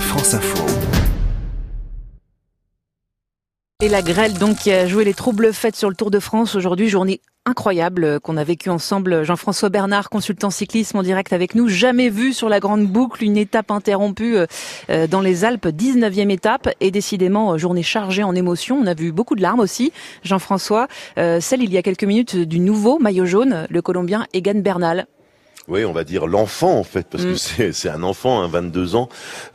France Info. Et la grêle donc qui a joué les troubles faits sur le Tour de France aujourd'hui, journée incroyable qu'on a vécu ensemble. Jean-François Bernard, consultant cyclisme en direct avec nous. Jamais vu sur la grande boucle une étape interrompue euh, dans les Alpes, 19e étape. Et décidément, euh, journée chargée en émotions. On a vu beaucoup de larmes aussi. Jean-François, euh, celle il y a quelques minutes du nouveau maillot jaune, le Colombien Egan Bernal. Oui, on va dire l'enfant en fait, parce que mm. c'est un enfant, hein, 22 ans.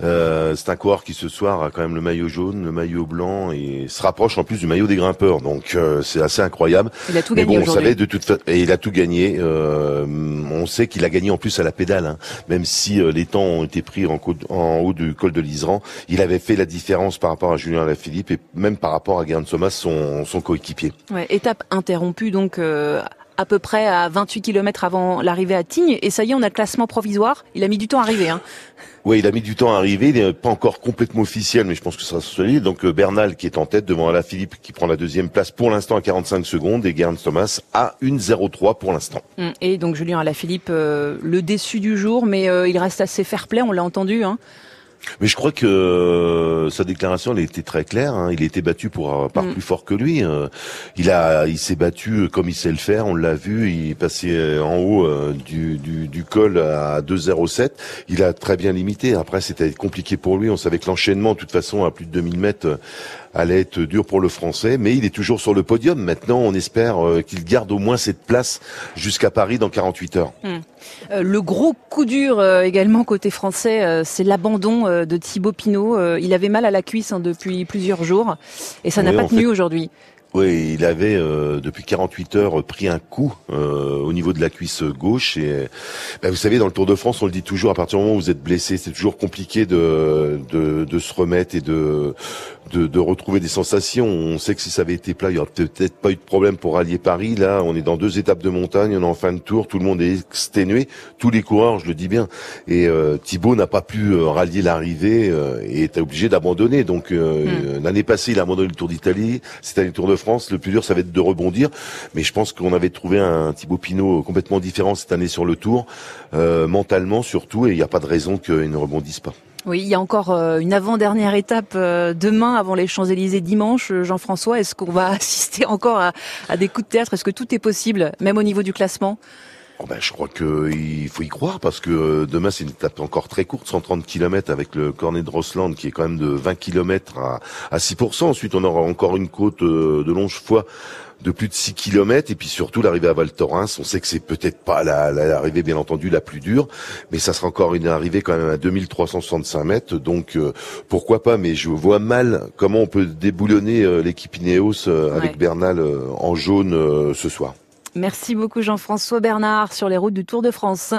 Euh, c'est un coureur qui ce soir a quand même le maillot jaune, le maillot blanc et se rapproche en plus du maillot des grimpeurs. Donc euh, c'est assez incroyable. Il a tout gagné bon, on savait de toute façon, et il a tout gagné. Euh, on sait qu'il a gagné en plus à la pédale, hein. même si euh, les temps ont été pris en, en, haut du col de l'Isran. Il avait fait la différence par rapport à Julien Lafilippe et même par rapport à Geraint Thomas, son, son coéquipier. Ouais, étape interrompue donc euh, à peu près à 28 km avant l'arrivée à Tignes. Et ça y est, on a le classement provisoire. Il a mis du temps à arriver. Hein. Oui, il a mis du temps à arriver. Il n'est pas encore complètement officiel, mais je pense que ça sera solide. Donc euh, Bernal qui est en tête devant Alain Philippe qui prend la deuxième place pour l'instant à 45 secondes et Geraint Thomas à 1,03 pour l'instant. Hum, et donc Julien Alaphilippe, euh, le déçu du jour, mais euh, il reste assez fair-play, on l'a entendu. Hein. Mais je crois que euh, sa déclaration elle été très claire. Hein. Il a été battu pour euh, par mm. plus fort que lui. Euh. il a, il s'est battu comme il sait le faire. On l'a vu. Il passait en haut du, du, du, col à 2,07. Il a très bien limité. Après, c'était compliqué pour lui. On savait que l'enchaînement, de toute façon, à plus de 2000 mètres, allait être dur pour le Français. Mais il est toujours sur le podium. Maintenant, on espère qu'il garde au moins cette place jusqu'à Paris dans 48 heures. Mm. le gros coup dur également côté français, c'est l'abandon de Thibaut Pinot. Euh, il avait mal à la cuisse hein, depuis plusieurs jours et ça n'a pas tenu aujourd'hui. Oui, il avait euh, depuis 48 heures pris un coup euh, au niveau de la cuisse gauche et ben, vous savez dans le Tour de France on le dit toujours à partir du moment où vous êtes blessé c'est toujours compliqué de, de, de se remettre et de, de, de retrouver des sensations. On sait que si ça avait été plat il y aurait peut-être pas eu de problème pour rallier Paris. Là on est dans deux étapes de montagne, on est en fin de tour, tout le monde est exténué, tous les coureurs je le dis bien et euh, Thibaut n'a pas pu rallier l'arrivée et est obligé d'abandonner. Donc hmm. l'année passée il a abandonné le Tour d'Italie, c'était le Tour de France. Le plus dur, ça va être de rebondir. Mais je pense qu'on avait trouvé un Thibaut Pinot complètement différent cette année sur le Tour, euh, mentalement surtout, et il n'y a pas de raison qu'il ne rebondisse pas. Oui, il y a encore euh, une avant-dernière étape euh, demain avant les Champs-Élysées dimanche. Jean-François, est-ce qu'on va assister encore à, à des coups de théâtre? Est-ce que tout est possible, même au niveau du classement? Oh ben, je crois qu'il faut y croire parce que euh, demain c'est une étape encore très courte, 130 km avec le cornet de Rossland qui est quand même de 20 km à, à 6%. Ensuite on aura encore une côte euh, de Longefoy de plus de 6 km et puis surtout l'arrivée à Val Thorens. On sait que c'est peut-être pas l'arrivée bien entendu la plus dure, mais ça sera encore une arrivée quand même à 2365 mètres. Donc euh, pourquoi pas Mais je vois mal comment on peut déboulonner l'équipe Ineos avec Bernal en jaune ce soir. Merci beaucoup Jean-François Bernard sur les routes du Tour de France.